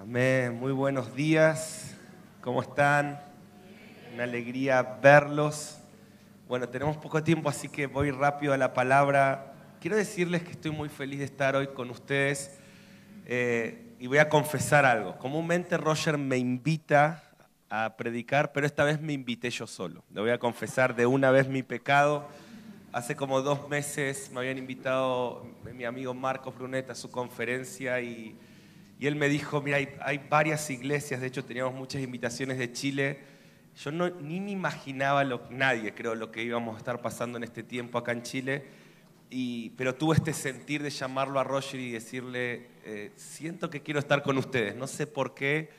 Amén. Muy buenos días. ¿Cómo están? Una alegría verlos. Bueno, tenemos poco tiempo, así que voy rápido a la palabra. Quiero decirles que estoy muy feliz de estar hoy con ustedes eh, y voy a confesar algo. Comúnmente Roger me invita a predicar, pero esta vez me invité yo solo. Le voy a confesar de una vez mi pecado. Hace como dos meses me habían invitado mi amigo Marcos Brunet a su conferencia y, y él me dijo, mira, hay, hay, varias iglesias, de hecho teníamos muchas invitaciones de Chile. Yo no, ni me imaginaba, lo, nadie creo, lo que íbamos a estar pasando en este tiempo acá en Chile, y, pero tuve este sentir de llamarlo a Roger y decirle, eh, siento que quiero estar con ustedes, no sé por qué,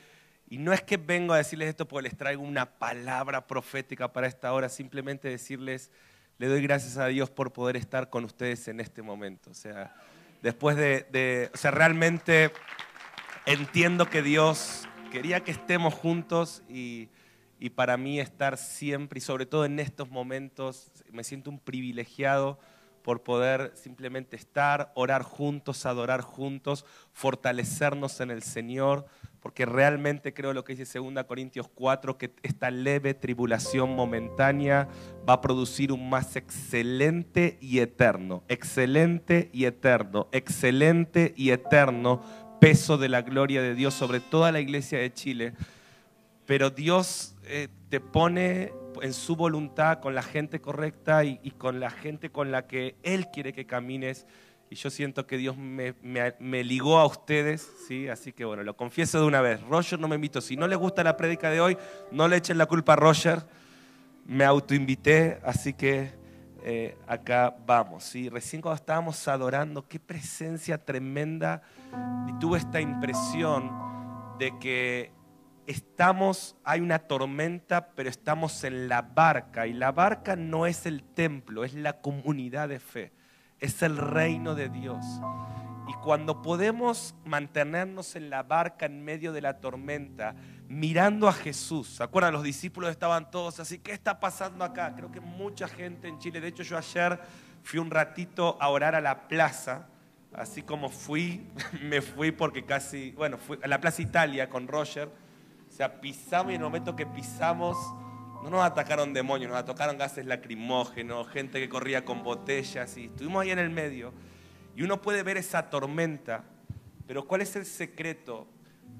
y no es que vengo a decirles esto porque les traigo una palabra profética para esta hora, simplemente decirles, le doy gracias a Dios por poder estar con ustedes en este momento. O sea, después de, de o sea, realmente entiendo que Dios quería que estemos juntos y, y, para mí estar siempre y sobre todo en estos momentos me siento un privilegiado por poder simplemente estar, orar juntos, adorar juntos, fortalecernos en el Señor, porque realmente creo lo que dice 2 Corintios 4, que esta leve tribulación momentánea va a producir un más excelente y eterno, excelente y eterno, excelente y eterno peso de la gloria de Dios sobre toda la iglesia de Chile. Pero Dios eh, te pone en su voluntad con la gente correcta y, y, con la gente con la que Él quiere que camines. Y yo siento que Dios me, me, me, ligó a ustedes, ¿sí? Así que bueno, lo confieso de una vez. Roger no me invitó. Si no les gusta la prédica de hoy, no le echen la culpa a Roger. Me autoinvité, así que eh, acá vamos. ¿sí? Recién cuando estábamos adorando, qué presencia tremenda. Y tuve esta impresión de que estamos, hay una tormenta, pero estamos en la barca. Y la barca no es el templo, es la comunidad de fe. Es el reino de Dios. Y cuando podemos mantenernos en la barca en medio de la tormenta, mirando a Jesús, ¿se acuerdan? Los discípulos estaban todos así, ¿qué está pasando acá? Creo que mucha gente en Chile, de hecho yo ayer fui un ratito a orar a la plaza, así como fui, me fui porque casi, bueno, fui a la Plaza Italia con Roger, o sea, pisamos y en el momento que pisamos, no nos atacaron demonios, nos atacaron gases lacrimógenos, gente que corría con botellas y estuvimos ahí en el medio. Y uno puede ver esa tormenta, pero ¿cuál es el secreto?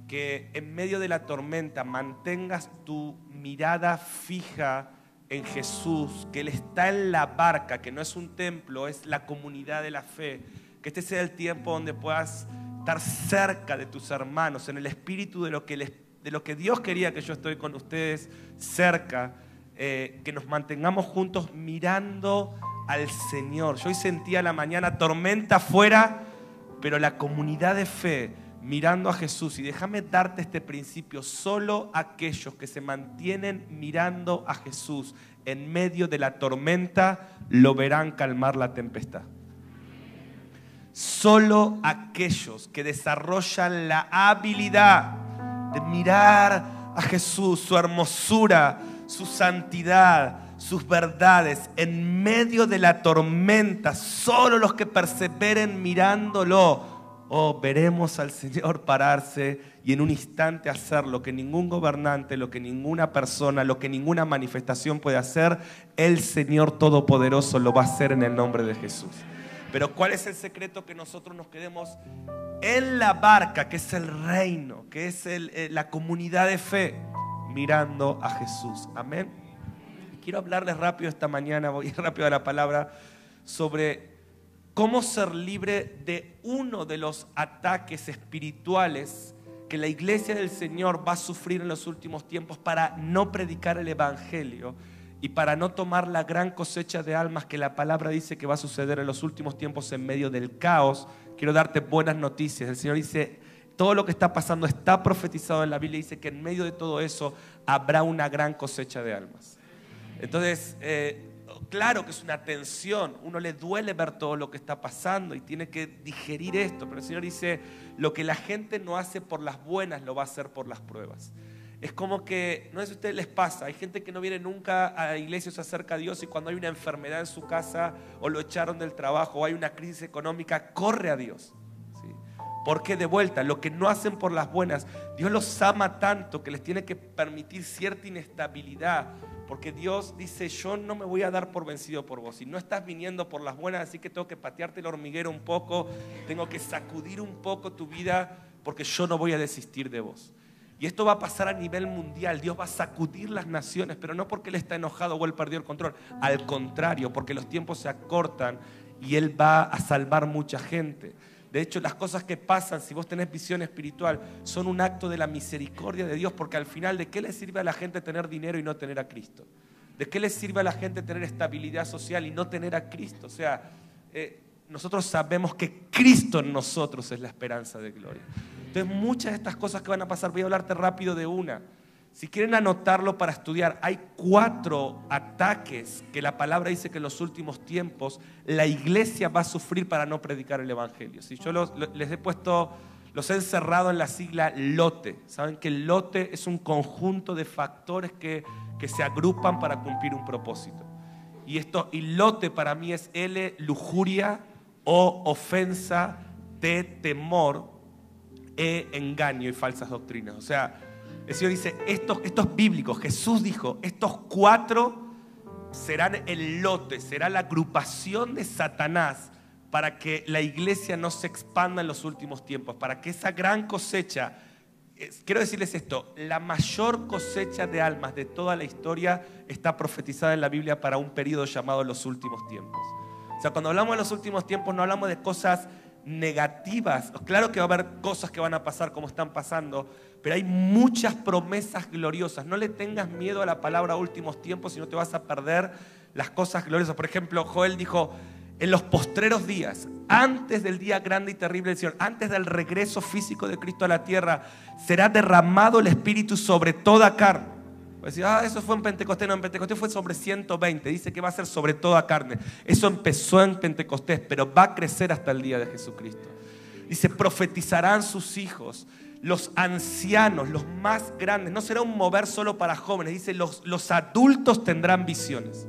Que en medio de la tormenta mantengas tu mirada fija en Jesús, que Él está en la barca, que no es un templo, es la comunidad de la fe. Que este sea el tiempo donde puedas estar cerca de tus hermanos, en el espíritu de lo que, de lo que Dios quería que yo estoy con ustedes, cerca. Eh, que nos mantengamos juntos mirando al Señor. Yo hoy sentía la mañana tormenta afuera, pero la comunidad de fe mirando a Jesús. Y déjame darte este principio, solo aquellos que se mantienen mirando a Jesús en medio de la tormenta lo verán calmar la tempestad. Solo aquellos que desarrollan la habilidad de mirar a Jesús, su hermosura, su santidad, sus verdades en medio de la tormenta, solo los que perseveren mirándolo, oh, veremos al Señor pararse y en un instante hacer lo que ningún gobernante, lo que ninguna persona, lo que ninguna manifestación puede hacer, el Señor Todopoderoso lo va a hacer en el nombre de Jesús. Pero ¿cuál es el secreto que nosotros nos quedemos en la barca, que es el reino, que es eh, la comunidad de fe, mirando a Jesús? Amén. Quiero hablarles rápido esta mañana, voy rápido a la palabra, sobre cómo ser libre de uno de los ataques espirituales que la iglesia del Señor va a sufrir en los últimos tiempos para no predicar el Evangelio y para no tomar la gran cosecha de almas que la palabra dice que va a suceder en los últimos tiempos en medio del caos. Quiero darte buenas noticias. El Señor dice, todo lo que está pasando está profetizado en la Biblia. Dice que en medio de todo eso habrá una gran cosecha de almas. Entonces, eh, claro que es una tensión, uno le duele ver todo lo que está pasando y tiene que digerir esto, pero el Señor dice, lo que la gente no hace por las buenas, lo va a hacer por las pruebas. Es como que, no sé si a ustedes les pasa, hay gente que no viene nunca a la iglesia o se acerca a Dios y cuando hay una enfermedad en su casa o lo echaron del trabajo o hay una crisis económica, corre a Dios. ¿sí? Porque de vuelta, lo que no hacen por las buenas, Dios los ama tanto que les tiene que permitir cierta inestabilidad. Porque Dios dice, yo no me voy a dar por vencido por vos. Si no estás viniendo por las buenas, así que tengo que patearte el hormiguero un poco, tengo que sacudir un poco tu vida, porque yo no voy a desistir de vos. Y esto va a pasar a nivel mundial. Dios va a sacudir las naciones, pero no porque Él está enojado o Él perdió el control. Al contrario, porque los tiempos se acortan y Él va a salvar mucha gente. De hecho, las cosas que pasan, si vos tenés visión espiritual, son un acto de la misericordia de Dios, porque al final, ¿de qué le sirve a la gente tener dinero y no tener a Cristo? ¿De qué le sirve a la gente tener estabilidad social y no tener a Cristo? O sea, eh, nosotros sabemos que Cristo en nosotros es la esperanza de gloria. Entonces, muchas de estas cosas que van a pasar, voy a hablarte rápido de una. Si quieren anotarlo para estudiar, hay cuatro ataques que la palabra dice que en los últimos tiempos la iglesia va a sufrir para no predicar el Evangelio. Si yo les he puesto, los he encerrado en la sigla lote. Saben que el lote es un conjunto de factores que, se agrupan para cumplir un propósito. Y, esto, y lote para mí es L, lujuria o ofensa de temor, E, engaño y falsas doctrinas. O sea, el Señor dice, estos, estos bíblicos, Jesús dijo, estos cuatro serán el lote, será la agrupación de Satanás para que la iglesia no se expanda en los últimos tiempos, para que esa gran cosecha, quiero decirles esto, la mayor cosecha de almas de toda la historia está profetizada en la Biblia para un periodo llamado los últimos tiempos. O sea, cuando hablamos de los últimos tiempos no hablamos de cosas negativas. Claro que va a haber cosas que van a pasar como están pasando, pero hay muchas promesas gloriosas. No le tengas miedo a la palabra últimos tiempos, si no te vas a perder las cosas gloriosas. Por ejemplo, Joel dijo, en los postreros días, antes del día grande y terrible del Señor, antes del regreso físico de Cristo a la tierra, será derramado el Espíritu sobre toda carne. Pues ah, eso fue en Pentecostés. No, en Pentecostés fue sobre 120. Dice que va a ser sobre toda carne. Eso empezó en Pentecostés, pero va a crecer hasta el día de Jesucristo. Dice, profetizarán sus hijos los ancianos, los más grandes, no será un mover solo para jóvenes, dice, los, los adultos tendrán visiones.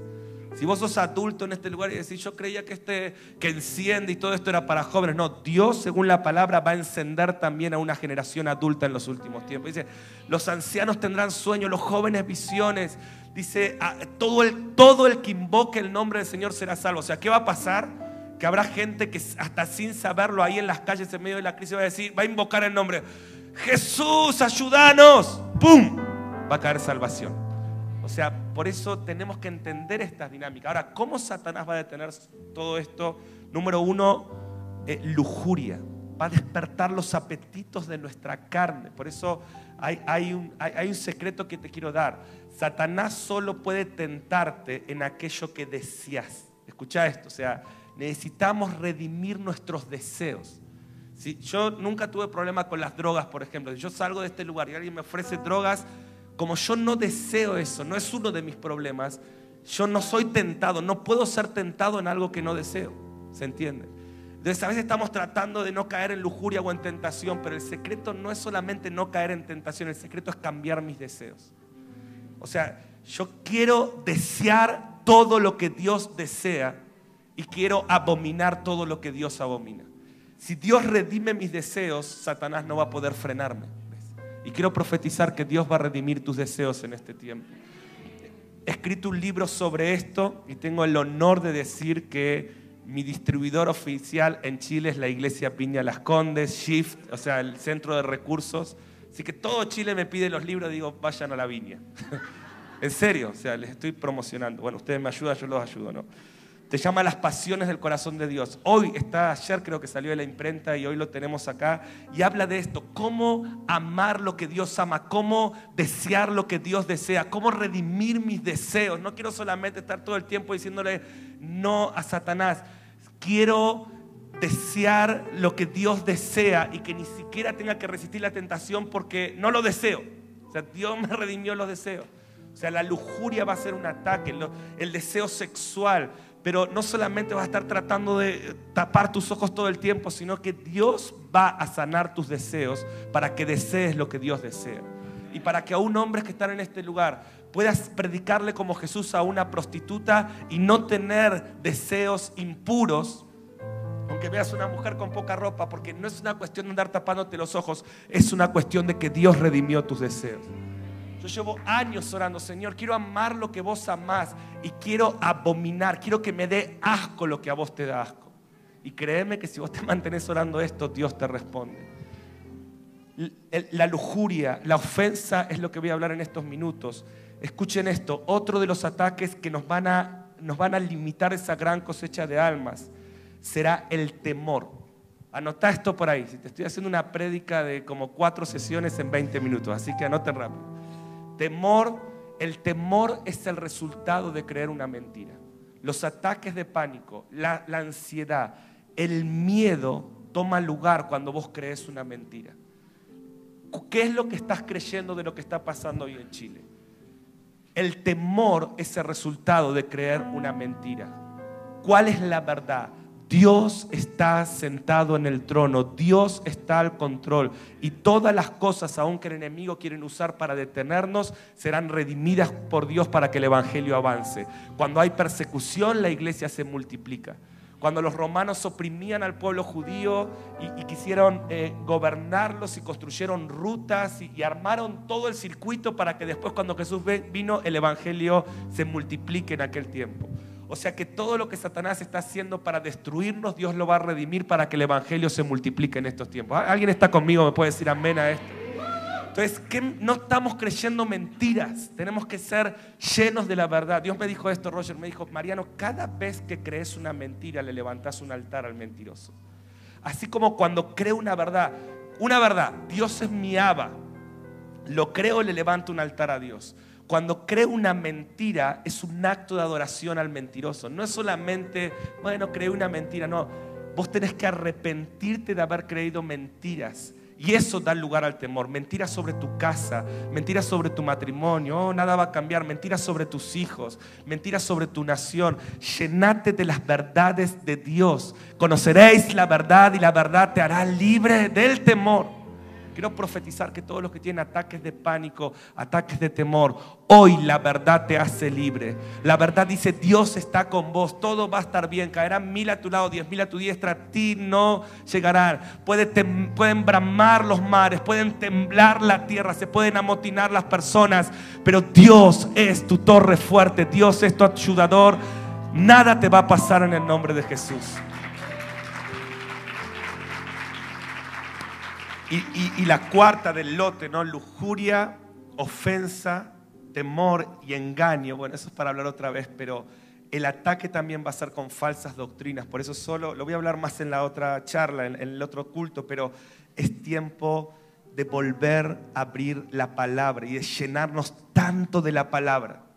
Si vos sos adulto en este lugar y decís, yo creía que este que enciende y todo esto era para jóvenes, no, Dios según la palabra va a encender también a una generación adulta en los últimos tiempos. Dice, los ancianos tendrán sueños, los jóvenes visiones. Dice, todo el, todo el que invoque el nombre del Señor será salvo. O sea, ¿qué va a pasar? Que habrá gente que hasta sin saberlo ahí en las calles en medio de la crisis va a decir, va a invocar el nombre. Jesús, ayúdanos. ¡Pum! Va a caer salvación. Sea, por eso tenemos que entender esta dinámica. Ahora, ¿cómo Satanás va a detener todo esto? Número uno, eh, lujuria. Va a despertar los apetitos de nuestra carne. Por eso hay, hay, un, hay un secreto que te quiero dar. Satanás solo puede tentarte en aquello que deseas. Escucha esto, o sea, necesitamos redimir nuestros deseos yo nunca tuve problema con las drogas, por ejemplo. Si yo salgo de este lugar y alguien me ofrece drogas, como yo no deseo eso, no es uno de mis problemas, yo no soy tentado, no puedo ser tentado en algo que no deseo. ¿Se entiende? Entonces a veces estamos tratando de no caer en lujuria o en tentación, pero el secreto no es solamente no caer en tentación, el secreto es cambiar mis deseos. O sea, yo quiero desear todo lo que Dios desea y quiero abominar todo lo que Dios abomina. Si Dios redime mis deseos, Satanás no va a poder frenarme. Y quiero profetizar que Dios va a redimir tus deseos en este tiempo. He escrito un libro sobre esto y tengo el honor de decir que mi distribuidor oficial en Chile es la iglesia Piña Las Condes, Shift, o sea, el centro de recursos. Así que todo Chile me pide los libros, digo, vayan a la viña. en serio, o sea, les estoy promocionando. Bueno, ustedes me ayudan, yo los ayudo, ¿no? Te llama Las Pasiones del Corazón de Dios. Hoy está, ayer creo que salió de la imprenta y hoy lo tenemos acá. Y habla de esto, cómo amar lo que Dios ama, cómo desear lo que Dios desea, cómo redimir mis deseos. No quiero solamente estar todo el tiempo diciéndole no a Satanás. Quiero desear lo que Dios desea y que ni siquiera tenga que resistir la tentación porque no lo deseo. O sea, Dios me redimió los deseos. O sea, la lujuria va a ser un ataque, el deseo sexual pero no solamente vas a estar tratando de tapar tus ojos todo el tiempo, sino que Dios va a sanar tus deseos para que desees lo que Dios desea. Y para que a un hombre que está en este lugar puedas predicarle como Jesús a una prostituta y no tener deseos impuros, aunque veas una mujer con poca ropa, porque no es una cuestión de andar tapándote los ojos, es una cuestión de que Dios redimió tus deseos. Yo llevo años orando, Señor, quiero amar lo que vos amás y quiero abominar, quiero que me dé asco lo que a vos te da asco. Y créeme que si vos te mantenés orando esto, Dios te responde. La lujuria, la ofensa es lo que voy a hablar en estos minutos. Escuchen esto, otro de los ataques que nos van a, nos van a limitar esa gran cosecha de almas será el temor. Anota esto por ahí. Si te estoy haciendo una prédica de como cuatro sesiones en 20 minutos, así que anoten rápido. Temor, el temor es el resultado de creer una mentira. Los ataques de pánico, la, ansiedad, el miedo toma lugar cuando vos crees una mentira. ¿Qué es lo que estás creyendo de lo que está pasando hoy en Chile? El temor es el resultado de creer una mentira. ¿Cuál es la verdad? Dios está sentado en el trono, Dios está al control y todas las cosas, aunque el enemigo quieren usar para detenernos, serán redimidas por Dios para que el Evangelio avance. Cuando hay persecución, la iglesia se multiplica. Cuando los romanos oprimían al pueblo judío y, quisieron eh, gobernarlos y construyeron rutas y armaron todo el circuito para que después cuando Jesús vino el Evangelio se multiplique en aquel tiempo. O sea que todo lo que Satanás está haciendo para destruirnos, Dios lo va a redimir para que el Evangelio se multiplique en estos tiempos. ¿Alguien está conmigo? ¿Me puede decir amén a esto? Entonces, ¿qué? no estamos creyendo mentiras, tenemos que ser llenos de la verdad. Dios me dijo esto, Roger, me dijo, Mariano, cada vez que crees una mentira, le levantas un altar al mentiroso. Así como cuando creo una verdad, una verdad, Dios es mi aba, lo creo, le levanto un altar a Dios. Cuando cree una mentira es un acto de adoración al mentiroso. No es solamente, bueno, creo una mentira, no. Vos tenés que arrepentirte de haber creído mentiras. Y eso da lugar al temor. Mentiras sobre tu casa, mentiras sobre tu matrimonio, oh, nada va a cambiar. Mentiras sobre tus hijos, mentiras sobre tu nación. Llenate de las verdades de Dios. Conoceréis la verdad y la verdad te hará libre del temor. Quiero profetizar que todos los que tienen ataques de pánico, ataques de temor, hoy la verdad te hace libre. La verdad dice, Dios está con vos, todo va a estar bien. Caerán mil a tu lado, diez mil a tu diestra, a ti no llegarán. pueden bramar los mares, pueden temblar la tierra, se pueden amotinar las personas, pero Dios es tu torre fuerte, Dios es tu ayudador. Nada te va a pasar en el nombre de Jesús. Y, la cuarta del lote, ¿no? Lujuria, ofensa, temor y engaño. Bueno, eso es para hablar otra vez, pero el ataque también va a ser con falsas doctrinas. Por eso solo, lo voy a hablar más en la otra charla, en, el otro culto, pero es tiempo de volver a abrir la palabra y de llenarnos tanto de la palabra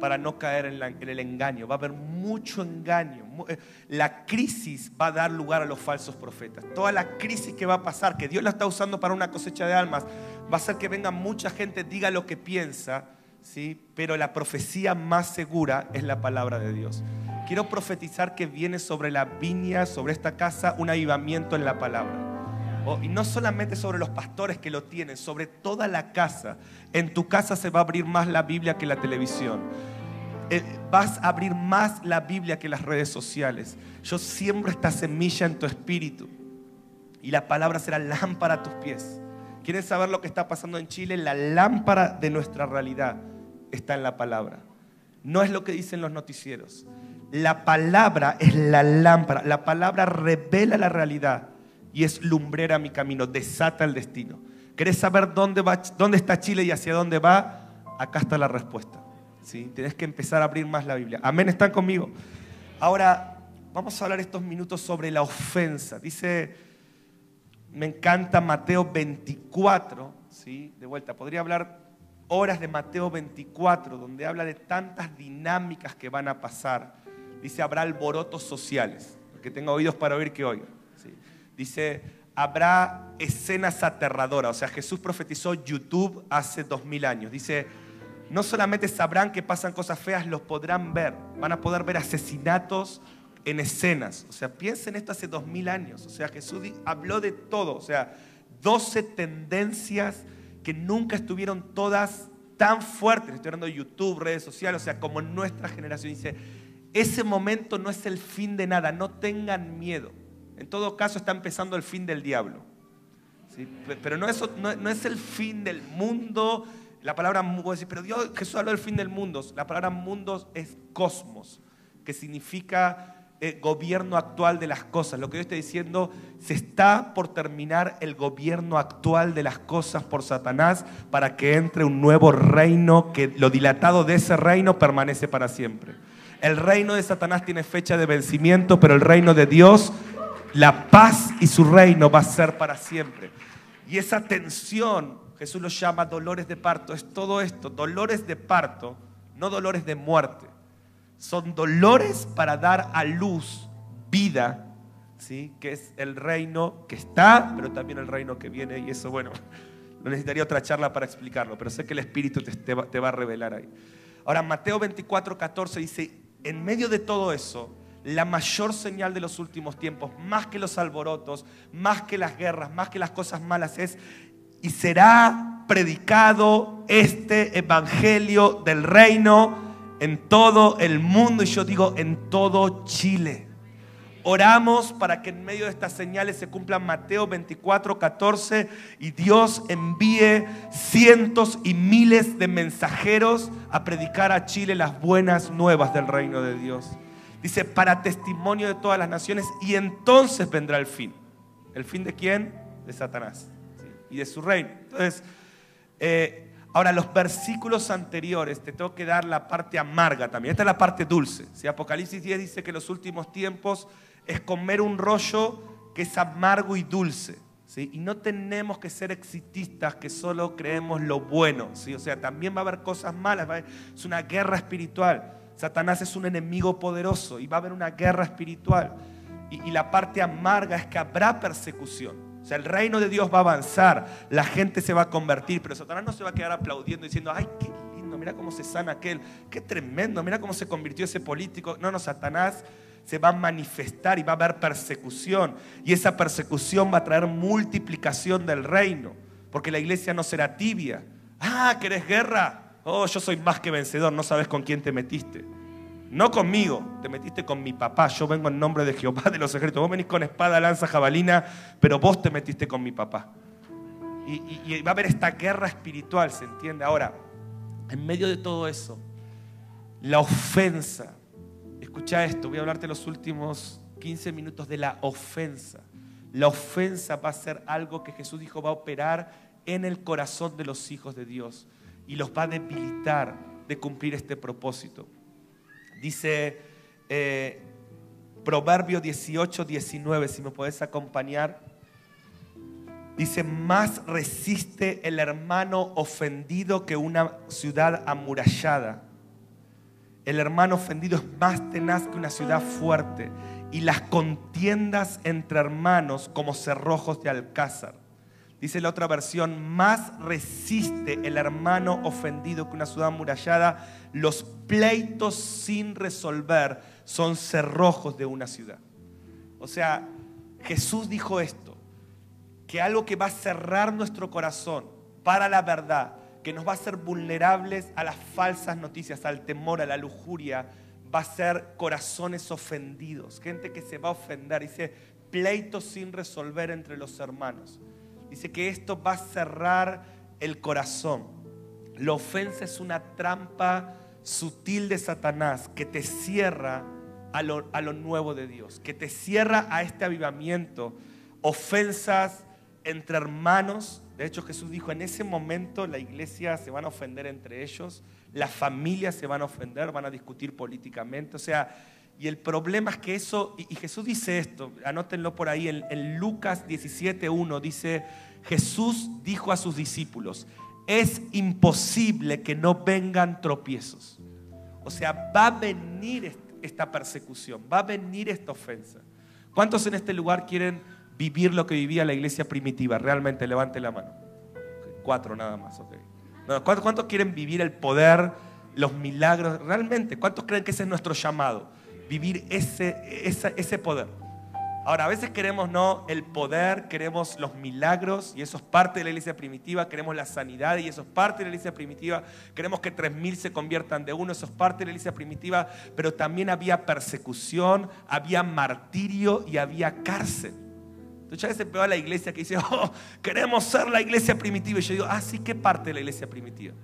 para no caer en, el engaño. Va a haber mucho engaño. Eh, la crisis va a dar lugar a los falsos profetas. Toda la crisis que va a pasar, que Dios la está usando para una cosecha de almas, va a hacer que venga mucha gente, diga lo que piensa, ¿sí? pero la profecía más segura es la palabra de Dios. Quiero profetizar que viene sobre la viña, sobre esta casa, un avivamiento en la palabra. Oh, y no solamente sobre los pastores que lo tienen, sobre toda la casa. En tu casa se va a abrir más la Biblia que la televisión. Eh, vas a abrir más la Biblia que las redes sociales. Yo siembro esta semilla en tu espíritu y la palabra será lámpara a tus pies. ¿Quieres saber lo que está pasando en Chile? La lámpara de nuestra realidad está en la palabra. No es lo que dicen los noticieros. La palabra es la lámpara. La palabra revela la realidad y es lumbrera mi camino, desata el destino. ¿Querés saber dónde, va, dónde está Chile y hacia dónde va? Acá está la respuesta. ¿Sí? Tienes que empezar a abrir más la Biblia. Amén, ¿están conmigo? Ahora, vamos a hablar estos minutos sobre la ofensa. Dice, me encanta Mateo 24, ¿sí? De vuelta, podría hablar horas de Mateo 24, donde habla de tantas dinámicas que van a pasar. Dice, habrá alborotos sociales. Que tenga oídos para oír, que oiga. Dice, habrá escenas aterradoras. O sea, Jesús profetizó YouTube hace dos mil años. Dice, no solamente sabrán que pasan cosas feas, los podrán ver. Van a poder ver asesinatos en escenas. O sea, piensen esto hace dos mil años. O sea, Jesús habló de todo. O sea, 12 tendencias que nunca estuvieron todas tan fuertes. Estoy hablando de YouTube, redes sociales, o sea, como nuestra generación. Dice, ese momento no es el fin de nada, no tengan miedo. En todo caso está empezando el fin del diablo. Pero no no, es, el fin del mundo. La palabra, pero Dios, Jesús habló del fin del mundo. La palabra mundo es cosmos, que significa eh, gobierno actual de las cosas. Lo que yo estoy diciendo, se está por terminar el gobierno actual de las cosas por Satanás para que entre un nuevo reino, que lo dilatado de ese reino permanece para siempre. El reino de Satanás tiene fecha de vencimiento, pero el reino de Dios, la paz y su reino va a ser para siempre. Y esa tensión, Jesús lo llama dolores de parto, es todo esto, dolores de parto, no dolores de muerte son dolores para dar a luz vida, ¿sí? que es el reino que está, pero también el reino que viene. Y eso, bueno, no necesitaría otra charla para explicarlo, pero sé que el Espíritu te, va, te va a revelar ahí. Ahora, Mateo 24, 14 dice, en medio de todo eso, la mayor señal de los últimos tiempos, más que los alborotos, más que las guerras, más que las cosas malas, es, y será predicado este evangelio del reino en todo el mundo y yo digo en todo Chile. Oramos para que en medio de estas señales se cumplan Mateo 24, 14 y Dios envíe cientos y miles de mensajeros a predicar a Chile las buenas nuevas del reino de Dios. Dice, para testimonio de todas las naciones y entonces vendrá el fin. ¿El fin de quién? De Satanás y de su reino. Entonces, eh, Ahora, los versículos anteriores, te tengo que dar la parte amarga también. Esta es la parte dulce. Si Apocalipsis 10 dice que los últimos tiempos es comer un rollo que es amargo y dulce. ¿sí? Y no tenemos que ser exitistas que solo creemos lo bueno. ¿sí? O sea, también va a haber cosas malas. Es una guerra espiritual. Satanás es un enemigo poderoso y va a haber una guerra espiritual. y la parte amarga es que habrá persecución. O sea, el reino de Dios va a avanzar, la gente se va a convertir, pero Satanás no se va a quedar aplaudiendo diciendo, ay, qué lindo, mira cómo se sana aquel, qué tremendo, mira cómo se convirtió ese político. No, no, Satanás se va a manifestar y va a haber persecución. Y esa persecución va a traer multiplicación del reino, porque la iglesia no será tibia. Ah, ¿querés guerra? Oh, yo soy más que vencedor, no sabes con quién te metiste. No conmigo, te metiste con mi papá. Yo vengo en nombre de Jehová de los ejércitos. Vos venís con espada, lanza, jabalina, pero vos te metiste con mi papá. Y, va a haber esta guerra espiritual, ¿se entiende? Ahora, en medio de todo eso, la ofensa. Escucha esto, voy a hablarte los últimos 15 minutos de la ofensa. La ofensa va a ser algo que Jesús dijo va a operar en el corazón de los hijos de Dios y los va a debilitar de cumplir este propósito. Dice eh, Proverbio 18, 19, si me puedes acompañar. Dice, más resiste el hermano ofendido que una ciudad amurallada. El hermano ofendido es más tenaz que una ciudad fuerte. Y las contiendas entre hermanos como cerrojos de alcázar. Dice la otra versión, más resiste el hermano ofendido que una ciudad amurallada. Los pleitos sin resolver son cerrojos de una ciudad. O sea, Jesús dijo esto, que algo que va a cerrar nuestro corazón para la verdad, que nos va a hacer vulnerables a las falsas noticias, al temor, a la lujuria, va a ser corazones ofendidos, gente que se va a ofender. Dice, pleitos sin resolver entre los hermanos. Dice que esto va a cerrar el corazón. La ofensa es una trampa sutil de Satanás que te cierra a lo, a lo, nuevo de Dios, que te cierra a este avivamiento. Ofensas entre hermanos. De hecho, Jesús dijo, en ese momento la iglesia se van a ofender entre ellos, las familias se van a ofender, van a discutir políticamente. O sea, y el problema es que eso, y, Jesús dice esto, anótenlo por ahí, en, en Lucas 17.1 dice, Jesús dijo a sus discípulos, es imposible que no vengan tropiezos. O sea, va a venir esta persecución, va a venir esta ofensa. ¿Cuántos en este lugar quieren vivir lo que vivía la iglesia primitiva? Realmente, levante la mano. Cuatro nada más, ¿Cuántos quieren vivir el poder, los milagros? Realmente, ¿cuántos creen que ese es nuestro llamado? Vivir ese, ese poder. Ahora, a veces queremos no el poder, queremos los milagros y eso es parte de la iglesia primitiva, queremos la sanidad y eso es parte de la iglesia primitiva, queremos que 3.000 se conviertan de uno, eso es parte de la iglesia primitiva, pero también había persecución, había martirio y había cárcel. Entonces a veces veo a la iglesia que dice, oh, queremos ser la iglesia primitiva. Y yo digo, ah, sí, ¿qué parte de la iglesia primitiva?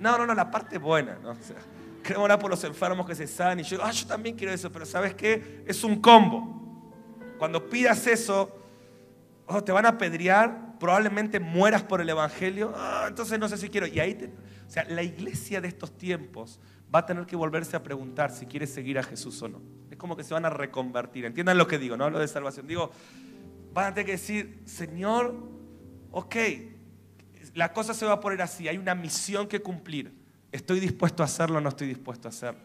No, no, no, la parte buena. ¿no? Queremos orar por los enfermos que se sanen. Y yo ah, yo también quiero eso, pero ¿sabes qué? Es un combo. Cuando pidas eso, oh, te van a apedrear, probablemente mueras por el Evangelio, ah, entonces no sé si quiero. Y ahí, o sea, la iglesia de estos tiempos va a tener que volverse a preguntar si quiere seguir a Jesús o no. Es como que se van a reconvertir. Entiendan lo que digo, no hablo de salvación. Digo, van a tener que decir, Señor, ok, la cosa se va a poner así, hay una misión que cumplir. ¿Estoy dispuesto a hacerlo o no estoy dispuesto a hacerlo?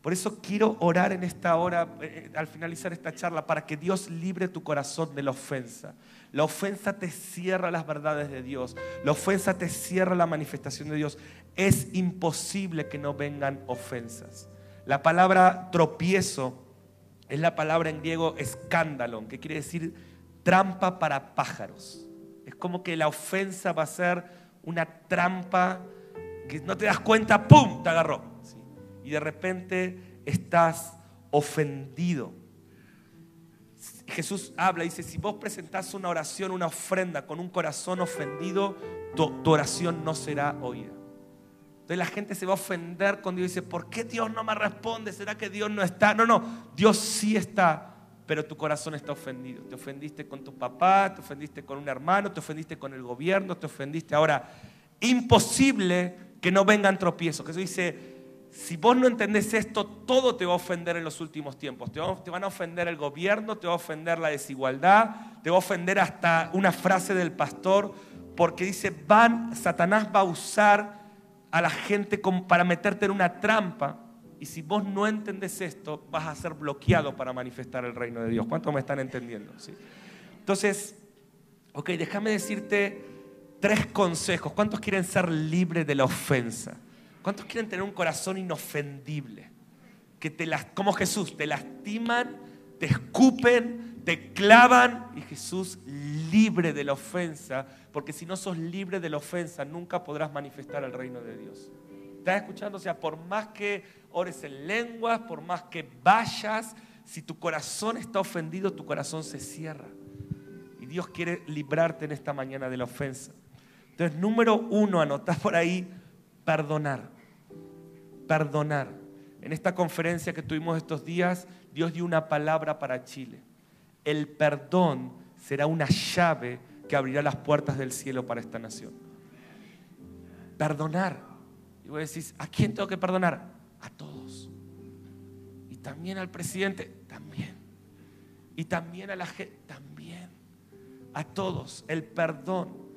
Por eso quiero orar en esta hora, eh, al finalizar esta charla, para que Dios libre tu corazón de la ofensa. La ofensa te cierra las verdades de Dios. La ofensa te cierra la manifestación de Dios. Es imposible que no vengan ofensas. La palabra tropiezo es la palabra en griego escándalo, que quiere decir trampa para pájaros. Es como que la ofensa va a ser una trampa no te das cuenta, ¡pum!, te agarró y de repente estás ofendido. Jesús habla y dice, si vos presentás una oración, una ofrenda con un corazón ofendido, tu, oración no será oída. Entonces la gente se va a ofender cuando Dios dice, ¿por qué Dios no me responde? ¿Será que Dios no está? No, no, Dios sí está, pero tu corazón está ofendido. Te ofendiste con tu papá, te ofendiste con un hermano, te ofendiste con el gobierno, te ofendiste. Ahora, imposible que no vengan tropiezos. Jesús dice, si vos no entendés esto, todo te va a ofender en los últimos tiempos. Te, van a ofender el gobierno, te va a ofender la desigualdad, te va a ofender hasta una frase del pastor, porque dice, van, Satanás va a usar a la gente para meterte en una trampa. Y si vos no entendés esto, vas a ser bloqueado para manifestar el reino de Dios. ¿Cuántos me están entendiendo? ¿Sí? Entonces, ok, déjame decirte tres consejos. ¿Cuántos quieren ser libres de la ofensa? ¿Cuántos quieren tener un corazón inofendible? Que te las, como Jesús, te lastiman, te escupen, te clavan y Jesús libre de la ofensa, porque si no sos libre de la ofensa nunca podrás manifestar el reino de Dios. ¿Estás escuchando? O sea, por más que ores en lenguas, por más que vayas, si tu corazón está ofendido, tu corazón se cierra. Y Dios quiere librarte en esta mañana de la ofensa. Entonces, número uno, anotá por ahí, perdonar. Perdonar. En esta conferencia que tuvimos estos días, Dios dio una palabra para Chile. El perdón será una llave que abrirá las puertas del cielo para esta nación. Perdonar. Y vos decís, ¿a quién tengo que perdonar? A todos. Y también al presidente, también. Y también a la gente, también. A todos. El perdón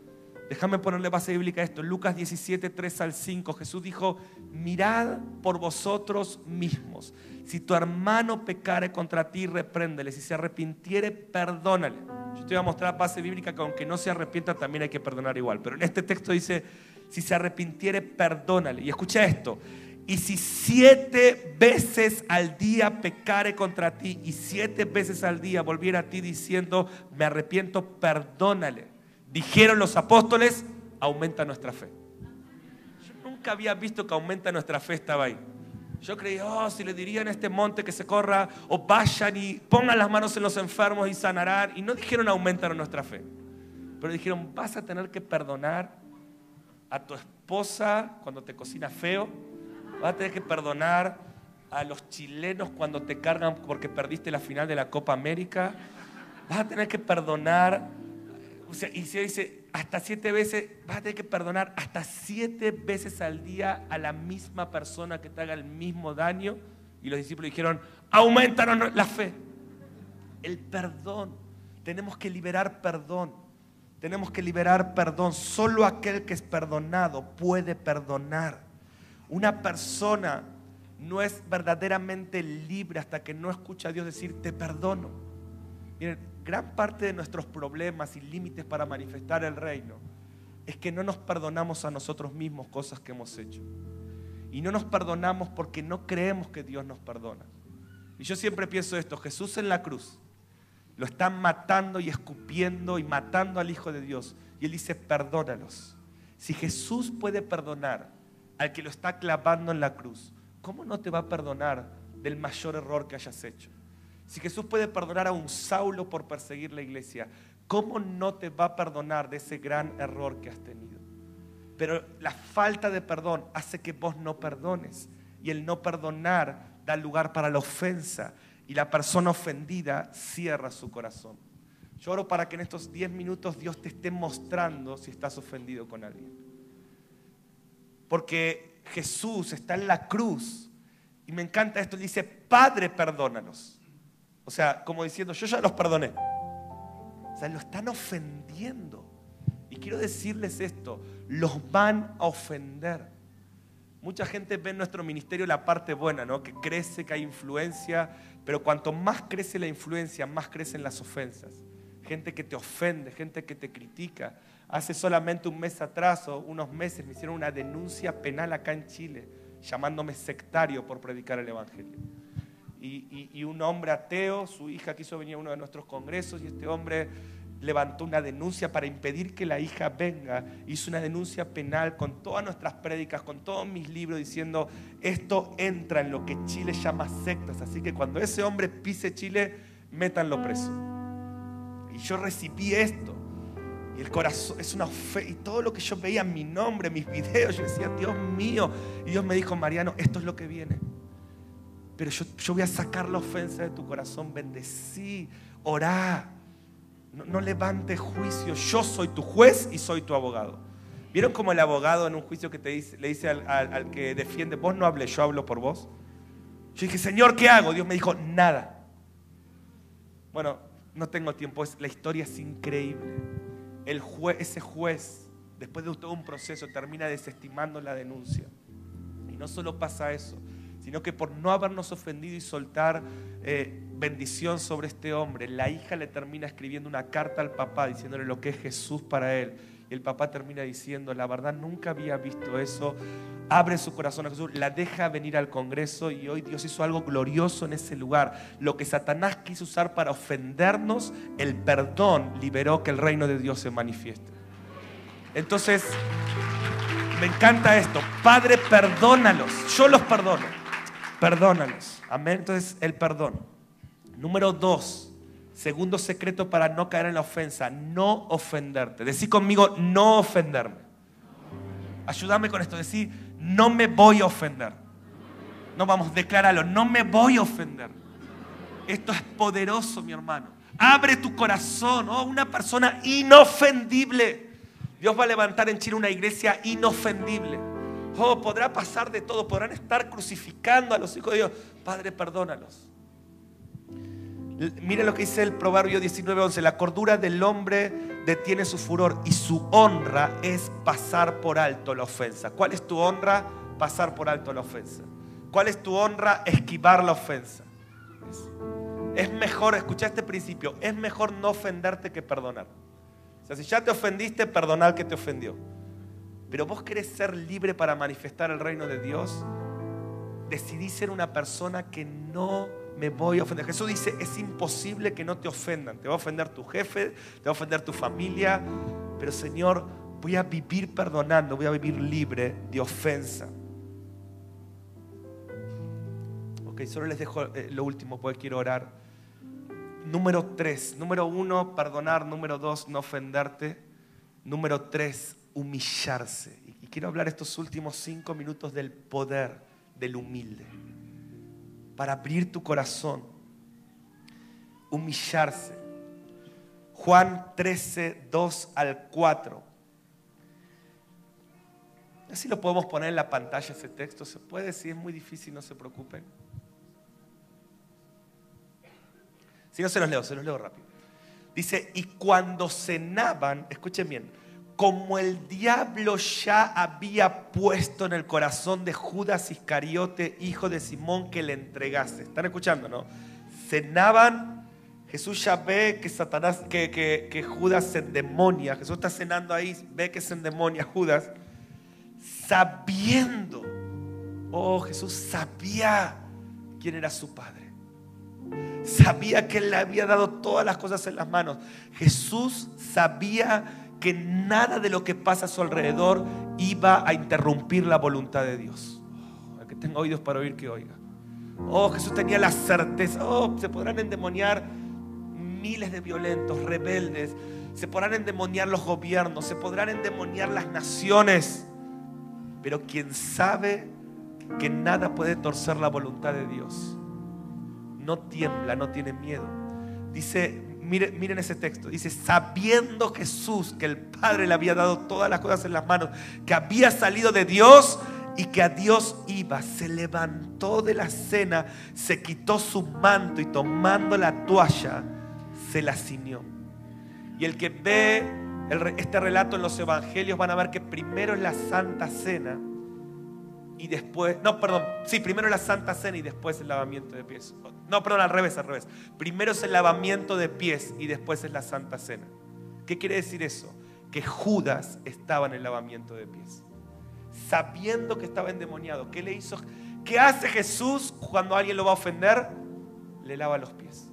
Déjame ponerle base bíblica a esto. Lucas 17, 3 al 5. Jesús dijo, mirad por vosotros mismos. Si tu hermano pecare contra ti, repréndele. Si se arrepintiere, perdónale. Yo te voy a mostrar base bíblica que aunque no se arrepienta, también hay que perdonar igual. Pero en este texto dice, si se arrepintiere, perdónale. Y escucha esto. Y si siete veces al día pecare contra ti y siete veces al día volviera a ti diciendo, me arrepiento, perdónale dijeron los apóstoles, aumenta nuestra fe. Yo nunca había visto que aumenta nuestra fe estaba ahí. Yo creía, oh, si le dirían a este monte que se corra, o vayan y pongan las manos en los enfermos y sanarán. Y no dijeron aumentar nuestra fe. Pero dijeron, vas a tener que perdonar a tu esposa cuando te cocina feo. Vas a tener que perdonar a los chilenos cuando te cargan porque perdiste la final de la Copa América. Vas a tener que perdonar y se dice, hasta siete veces, vas a tener que perdonar hasta siete veces al día a la misma persona que te haga el mismo daño. Y los discípulos dijeron, aumentaron la fe. El perdón. Tenemos que liberar perdón. Tenemos que liberar perdón. Solo aquel que es perdonado puede perdonar. Una persona no es verdaderamente libre hasta que no escucha a Dios decir, te perdono. Miren, gran parte de nuestros problemas y límites para manifestar el reino es que no nos perdonamos a nosotros mismos cosas que hemos hecho. Y no nos perdonamos porque no creemos que Dios nos perdona. Y yo siempre pienso esto, Jesús en la cruz Lo están matando y escupiendo y matando al Hijo de Dios. Y él dice, perdónalos. Si Jesús puede perdonar al que lo está clavando en la cruz, ¿cómo no te va a perdonar del mayor error que hayas hecho? Si Jesús puede perdonar a un Saulo por perseguir la iglesia, ¿cómo no te va a perdonar de ese gran error que has tenido? Pero la falta de perdón hace que vos no perdones. Y el no perdonar da lugar para la ofensa. Y la persona ofendida cierra su corazón. Yo oro para que en estos 10 minutos Dios te esté mostrando si estás ofendido con alguien. Porque Jesús está en la cruz. Y me encanta esto. Él dice, Padre, perdónanos. O sea, como diciendo, yo ya los perdoné. O sea, lo están ofendiendo. Y quiero decirles esto, los van a ofender. Mucha gente ve en nuestro ministerio la parte buena, ¿no? Que crece, que hay influencia, pero cuanto más crece la influencia, más crecen las ofensas. Gente que te ofende, gente que te critica. Hace solamente un mes atrás o unos meses me hicieron una denuncia penal acá en Chile, llamándome sectario por predicar el Evangelio y, un hombre ateo, su hija quiso venir a uno de nuestros congresos y este hombre levantó una denuncia para impedir que la hija venga, hizo una denuncia penal con todas nuestras prédicas, con todos mis libros, diciendo, esto entra en lo que Chile llama sectas, así que cuando ese hombre pise Chile, métanlo preso. Y yo recibí esto. Y el corazón es una fe. Y todo lo que yo veía mi nombre, mis videos, yo decía, Dios mío. Y Dios me dijo, Mariano, esto es lo que viene. Pero yo, voy a sacar la ofensa de tu corazón. Bendecí, orá. No, no levantes juicio. Yo soy tu juez y soy tu abogado. ¿Vieron como el abogado en un juicio que te dice, le dice al, que defiende, vos no hables, yo hablo por vos? Yo dije, Señor, ¿qué hago? Dios me dijo, nada. Bueno, no tengo tiempo, la historia es increíble. El ese juez, después de todo un proceso, termina desestimando la denuncia. Y no solo pasa eso, sino que por no habernos ofendido y soltar eh, bendición sobre este hombre, la hija le termina escribiendo una carta al papá diciéndole lo que es Jesús para él. Y el papá termina diciendo, la verdad nunca había visto eso, abre su corazón a Jesús, la deja venir al Congreso y hoy Dios hizo algo glorioso en ese lugar. Lo que Satanás quiso usar para ofendernos, el perdón liberó que el reino de Dios se manifieste. Entonces, me encanta esto. Padre, perdónalos. Yo los perdono perdónalos. Amén. Entonces, el perdón. Número dos, segundo secreto para no caer en la ofensa, no ofenderte. Decí conmigo, no ofenderme. Ayúdame con esto, decí, no me voy a ofender. No vamos, decláralo, no me voy a ofender. Esto es poderoso, mi hermano. Abre tu corazón, oh, una persona inofendible. Dios va a levantar en Chile una iglesia inofendible. Oh, podrá pasar de todo, podrán estar crucificando a los hijos de Dios. Padre, perdónalos. Mire lo que dice el Proverbio 19:11. La cordura del hombre detiene su furor y su honra es pasar por alto la ofensa. ¿Cuál es tu honra? Pasar por alto la ofensa. ¿Cuál es tu honra? Esquivar la ofensa. Es mejor, escucha este principio, es mejor no ofenderte que perdonar. O sea, si ya te ofendiste, perdonar que te ofendió pero vos querés ser libre para manifestar el reino de Dios, decidí ser una persona que no me voy a ofender. Jesús dice, es imposible que no te ofendan. Te va a ofender tu jefe, te va a ofender tu familia, pero Señor, voy a vivir perdonando, voy a vivir libre de ofensa. Ok, solo les dejo eh, lo último, porque quiero orar. Número tres, número uno, perdonar. Número dos, no ofenderte. Número tres, humillarse. Y quiero hablar estos últimos cinco minutos del poder del humilde. Para abrir tu corazón. Humillarse. Juan 13, 2 al 4. Así lo podemos poner en la pantalla ese texto. Se puede, si es muy difícil, no se preocupen. Si no se los leo, se los leo rápido. Dice, y cuando cenaban, escuchen bien, como el diablo ya había puesto en el corazón de Judas Iscariote, hijo de Simón, que le entregase. ¿Están escuchando, no? Cenaban, Jesús ya ve que Satanás, que, Judas se endemonia. Jesús está cenando ahí, ve que se endemonia Judas, sabiendo, oh, Jesús sabía quién era su padre. Sabía que Él le había dado todas las cosas en las manos. Jesús sabía que nada de lo que pasa a su alrededor iba a interrumpir la voluntad de Dios. El que tenga oídos para oír, que oiga. Oh, Jesús tenía la certeza. Oh, se podrán endemoniar miles de violentos, rebeldes. Se podrán endemoniar los gobiernos. Se podrán endemoniar las naciones. Pero quien sabe que nada puede torcer la voluntad de Dios, no tiembla, no tiene miedo. Dice, miren, ese texto, dice, sabiendo Jesús que el Padre le había dado todas las cosas en las manos, que había salido de Dios y que a Dios iba, se levantó de la cena, se quitó su manto y tomando la toalla, se la ciñó. Y el que ve este relato en los evangelios van a ver que primero es la Santa Cena y después, no, perdón, sí, primero la Santa Cena y después el lavamiento de pies. No, perdón, al revés, al revés. Primero es el lavamiento de pies y después es la Santa Cena. ¿Qué quiere decir eso? Que Judas estaba en el lavamiento de pies. Sabiendo que estaba endemoniado. ¿Qué le hizo? ¿Qué hace Jesús cuando alguien lo va a ofender? Le lava los pies.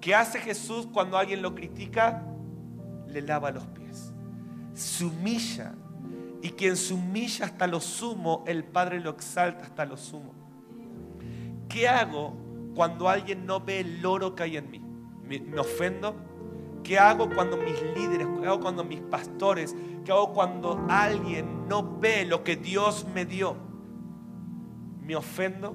¿Qué hace Jesús cuando alguien lo critica? Le lava los pies. Se humilla. Y quien se humilla hasta lo sumo, el Padre lo exalta hasta lo sumo. ¿Qué hago cuando alguien no ve el oro que hay en mí? ¿Me, ofendo? ¿Qué hago cuando mis líderes, qué hago cuando mis pastores, qué hago cuando alguien no ve lo que Dios me dio? ¿Me ofendo?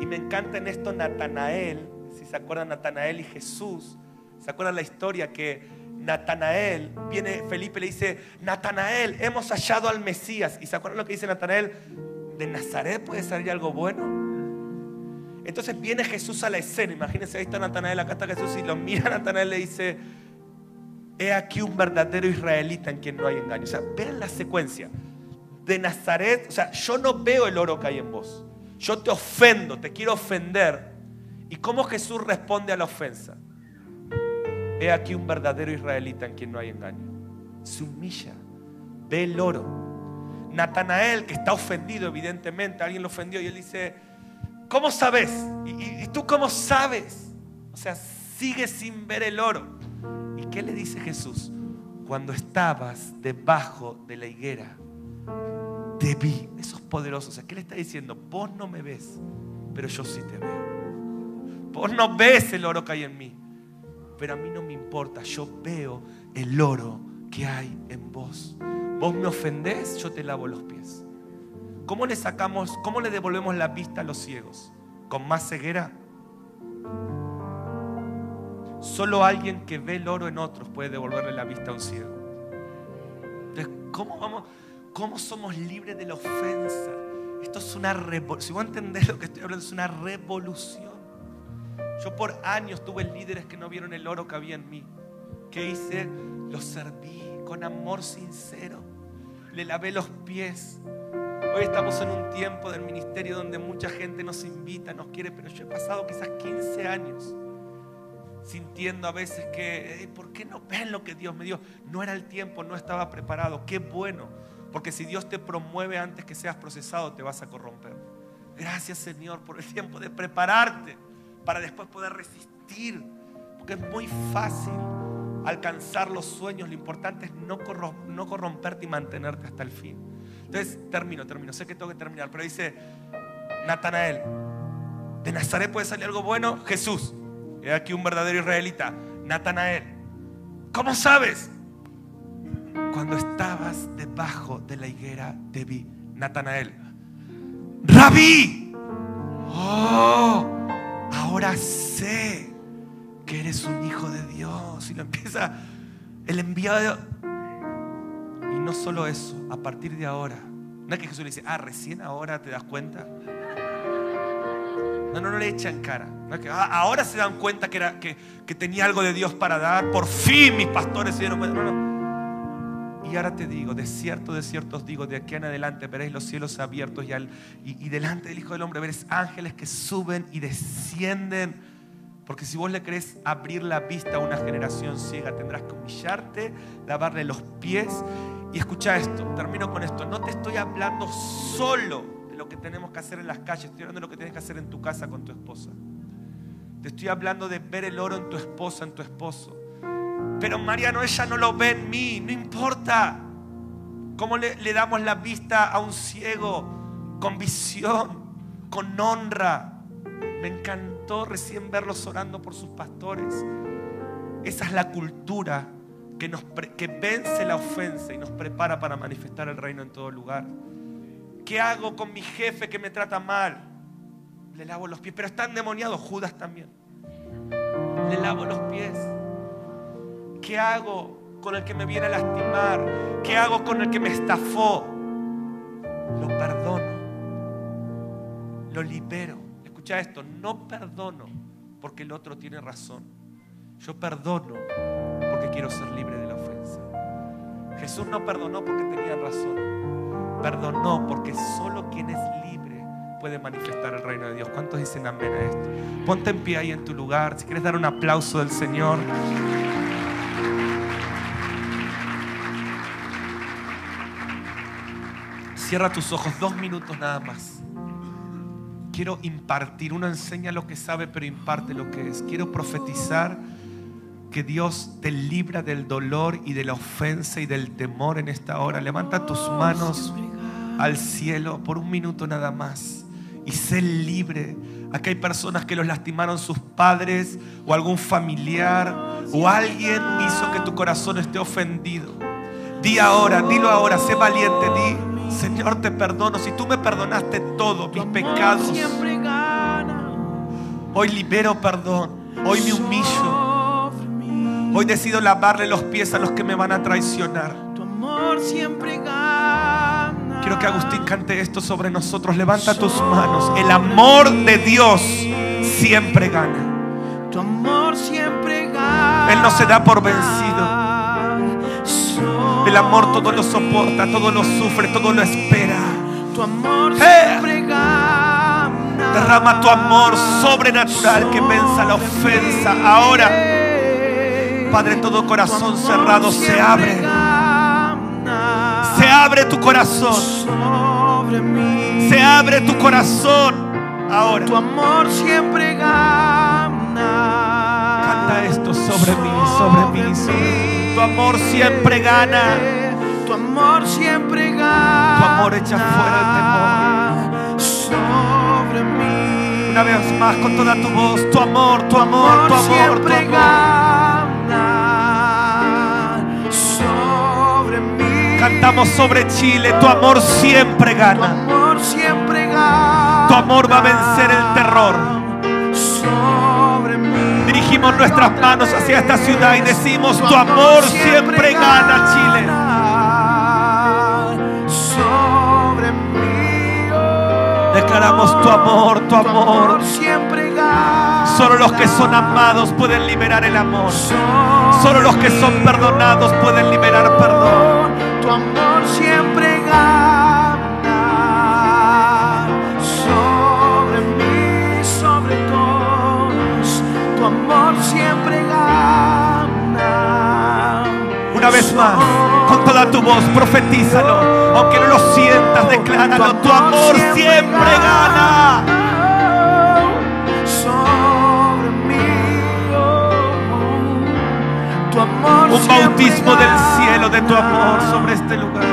Y me encanta en esto Natanael, si se acuerdan Natanael y Jesús, ¿se acuerdan la historia que Natanael viene, Felipe le dice, Natanael, hemos hallado al Mesías? ¿Y se acuerdan lo que dice Natanael? ¿De Nazaret puede salir algo bueno? Entonces viene Jesús a la escena. Imagínense, ahí está Natanael, acá está Jesús y lo mira Natanael y le dice, he aquí un verdadero israelita en quien no hay engaño. O sea, vean la secuencia. De Nazaret, o sea, yo no veo el oro que hay en vos. Yo te ofendo, te quiero ofender. ¿Y cómo Jesús responde a la ofensa? He aquí un verdadero israelita en quien no hay engaño. Se humilla, ve el oro. Natanael, que está ofendido, evidentemente, alguien lo ofendió y él dice, ¿Cómo sabes? ¿Y, tú cómo sabes? O sea, sigue sin ver el oro. ¿Y qué le dice Jesús? Cuando estabas debajo de la higuera, te vi. Eso es poderoso. O sea, ¿qué le está diciendo? Vos no me ves, pero yo sí te veo. Vos no ves el oro que hay en mí, pero a mí no me importa. Yo veo el oro que hay en vos. Vos me ofendés, yo te lavo los pies. ¿Cómo le sacamos, cómo le devolvemos la vista a los ciegos? ¿Con más ceguera? Solo alguien que ve el oro en otros puede devolverle la vista a un ciego. Entonces, ¿cómo, vamos, cómo somos libres de la ofensa? Esto es una revolución. Si vos entendés lo que estoy hablando, es una revolución. Yo por años tuve líderes que no vieron el oro que había en mí. ¿Qué hice? Los serví con amor sincero. Le lavé los pies. Hoy estamos en un tiempo del ministerio donde mucha gente nos invita, nos quiere, pero yo he pasado quizás 15 años sintiendo a veces que, ¿por qué no ven lo que Dios me dio? No era el tiempo, no estaba preparado. Qué bueno, porque si Dios te promueve antes que seas procesado, te vas a corromper. Gracias Señor por el tiempo de prepararte para después poder resistir, porque es muy fácil alcanzar los sueños, lo importante es no corromperte y mantenerte hasta el fin. Entonces, termino, termino. Sé que tengo que terminar, pero dice Natanael, ¿de Nazaret puede salir algo bueno? Jesús, he aquí un verdadero israelita. Natanael, ¿cómo sabes? Cuando estabas debajo de la higuera te vi. Natanael, Rabí, oh, ahora sé que eres un hijo de Dios. Y lo empieza el enviado y no solo eso, a partir de ahora. No es que Jesús le dice, ah, recién ahora te das cuenta. No, no, no le echan cara. No es que, ah, ahora se dan cuenta que, era, que, que, tenía algo de Dios para dar. Por fin mis pastores se dieron cuenta. No, no. Y ahora te digo, de cierto, de cierto os digo, de aquí en adelante veréis los cielos abiertos y, y delante del Hijo del Hombre veréis ángeles que suben y descienden. Porque si vos le querés abrir la vista a una generación ciega, tendrás que humillarte, lavarle los pies y escucha esto, termino con esto. No te estoy hablando solo de lo que tenemos que hacer en las calles, estoy hablando de lo que tienes que hacer en tu casa con tu esposa. Te estoy hablando de ver el oro en tu esposa, en tu esposo. Pero Mariano, ella no lo ve en mí, no importa. ¿Cómo le, damos la vista a un ciego con visión, con honra? Me encantó recién verlos orando por sus pastores. Esa es la cultura que, que vence la ofensa y nos prepara para manifestar el reino en todo lugar. ¿Qué hago con mi jefe que me trata mal? Le lavo los pies, pero está endemoniado Judas también. Le lavo los pies. ¿Qué hago con el que me viene a lastimar? ¿Qué hago con el que me estafó? Lo perdono. Lo libero. Escucha esto, no perdono porque el otro tiene razón. Yo perdono porque quiero ser libre de la ofensa. Jesús no perdonó porque tenía razón. Perdonó porque solo quien es libre puede manifestar el reino de Dios. ¿Cuántos dicen amén a esto? Ponte en pie ahí en tu lugar. Si quieres dar un aplauso del Señor. Cierra tus ojos dos minutos nada más. Quiero impartir. Uno enseña lo que sabe, pero imparte lo que es. Quiero profetizar que Dios te libra del dolor y de la ofensa y del temor en esta hora. Levanta tus manos al cielo por un minuto nada más y sé libre. Aquí hay personas que los lastimaron sus padres o algún familiar o alguien hizo que tu corazón esté ofendido. Di ahora, dilo ahora, sé valiente, di, Señor te perdono. Si tú me perdonaste todo, mis pecados, hoy libero perdón, hoy me humillo. Hoy decido lavarle los pies a los que me van a traicionar. Tu amor siempre gana. Quiero que Agustín cante esto sobre nosotros. Levanta tus manos. El amor de Dios siempre gana. Tu amor siempre gana. Él no se da por vencido. El amor todo lo soporta, todo lo sufre, todo lo espera. Tu amor ¡Eh! siempre gana. Derrama tu amor sobrenatural que venza la ofensa. Ahora, Padre, todo corazón cerrado se abre. Se abre tu corazón. Se abre tu corazón. Ahora. Tu amor siempre gana. Canta esto sobre mí, sobre mí, sobre mí. Tu amor siempre gana. Tu amor siempre gana. Tu amor echa fuera el temor. Sobre mí. Una vez más con toda tu voz, tu amor, tu amor, tu amor, tu siempre amor. gana. Sobre mí. Cantamos sobre Chile, tu amor siempre Tu gana. amor siempre gana. Tu amor va a vencer el terror. Dirigimos nuestras manos hacia esta ciudad y decimos, tu amor siempre gana, Chile. Sobre mí. oh. Declaramos tu amor, tu amor. siempre gana. Solo los que son amados pueden liberar el amor. Solo los que son perdonados pueden liberar perdón. Tu amor amor siempre gana. Una vez más, con toda tu voz, profetízalo. Aunque no lo sientas, decláralo. Tu amor siempre gana. Sobre mí, oh, tu amor Un bautismo del cielo de tu amor sobre este lugar.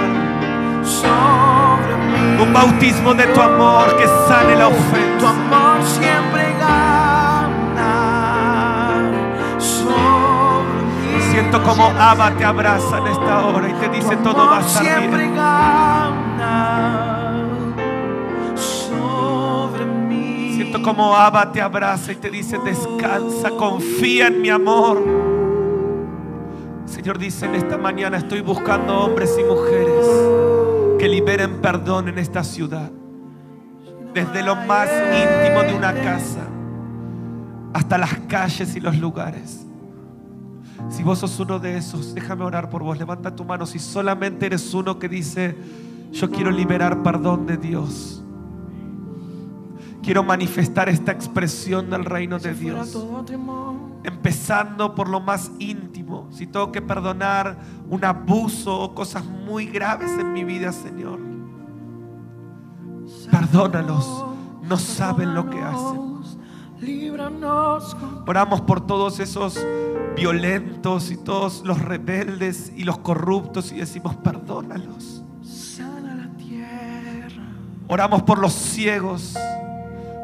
Un bautismo de tu amor que sane la Tu ofensa. amor siempre Siento como Abba te abraza en esta hora y te dice todo va a estar bien. gana. Sobre mí. Siento como Abba te abraza y te dice descansa, confía en mi amor. Señor dice en esta mañana estoy buscando hombres y mujeres que liberen perdón en esta ciudad. Desde lo más íntimo de una casa hasta las calles y los lugares. Si vos sos uno de esos, déjame orar por vos. Levanta tu mano si solamente eres uno que dice, yo quiero liberar perdón de Dios. Quiero manifestar esta expresión del reino de Dios. Empezando por lo más íntimo. Si tengo que perdonar un abuso o cosas muy graves en mi vida, Señor. Perdónalos. No saben lo que hacen. Líbranos Oramos por todos esos violentos y todos los rebeldes y los corruptos y decimos, perdónalos. sana la tierra. Oramos por los ciegos,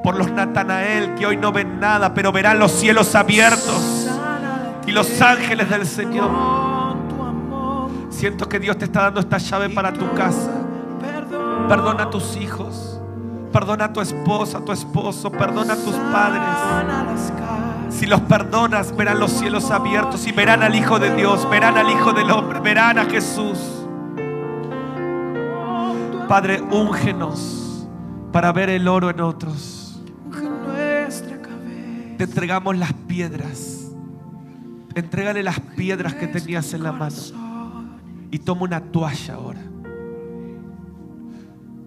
por los Natanael que hoy no ven nada, pero verán los cielos abiertos y los ángeles del Señor. Siento que Dios te está dando esta llave para tu casa. Perdona a tus hijos, perdona a tu esposa, a tu esposo, perdona a tus padres. Si los perdonas, verán los cielos abiertos y verán al Hijo de Dios, verán al Hijo del Hombre, verán a Jesús. Padre, úngenos para ver el oro en otros. Te entregamos las piedras. Entrégale las piedras que tenías en la mano. Y toma una toalla ahora.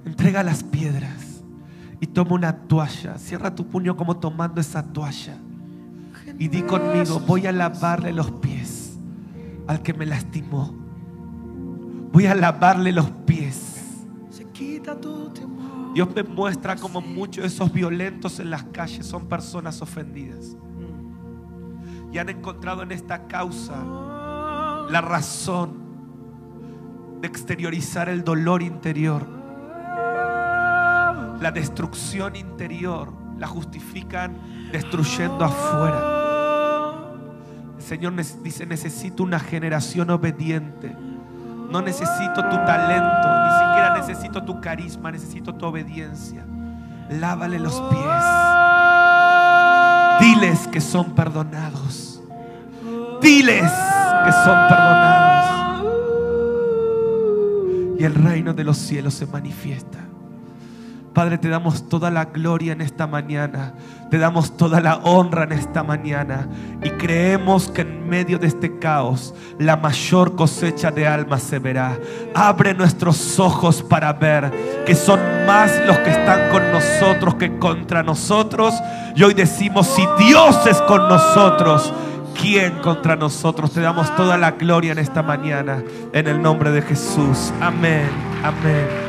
Entrega las piedras. Y toma una toalla. Cierra tu puño como tomando esa toalla. Y di conmigo, voy a lavarle los pies al que me lastimó. Voy a lavarle los pies. Dios me muestra como muchos de esos violentos en las calles son personas ofendidas. Y han encontrado en esta causa la razón de exteriorizar el dolor interior. La destrucción interior la justifican destruyendo afuera. El Señor dice, necesito una generación obediente. No necesito tu talento, ni siquiera necesito tu carisma, necesito tu obediencia. Lávale los pies. Diles que son perdonados. Diles que son perdonados. Y el reino de los cielos se manifiesta. Padre, te damos toda la gloria en esta mañana. Te damos toda la honra en esta mañana. Y creemos que en medio de este caos la mayor cosecha de almas se verá. Abre nuestros ojos para ver que son más los que están con nosotros que contra nosotros. Y hoy decimos, si Dios es con nosotros, ¿quién contra nosotros? Te damos toda la gloria en esta mañana. En el nombre de Jesús. Amén. Amén.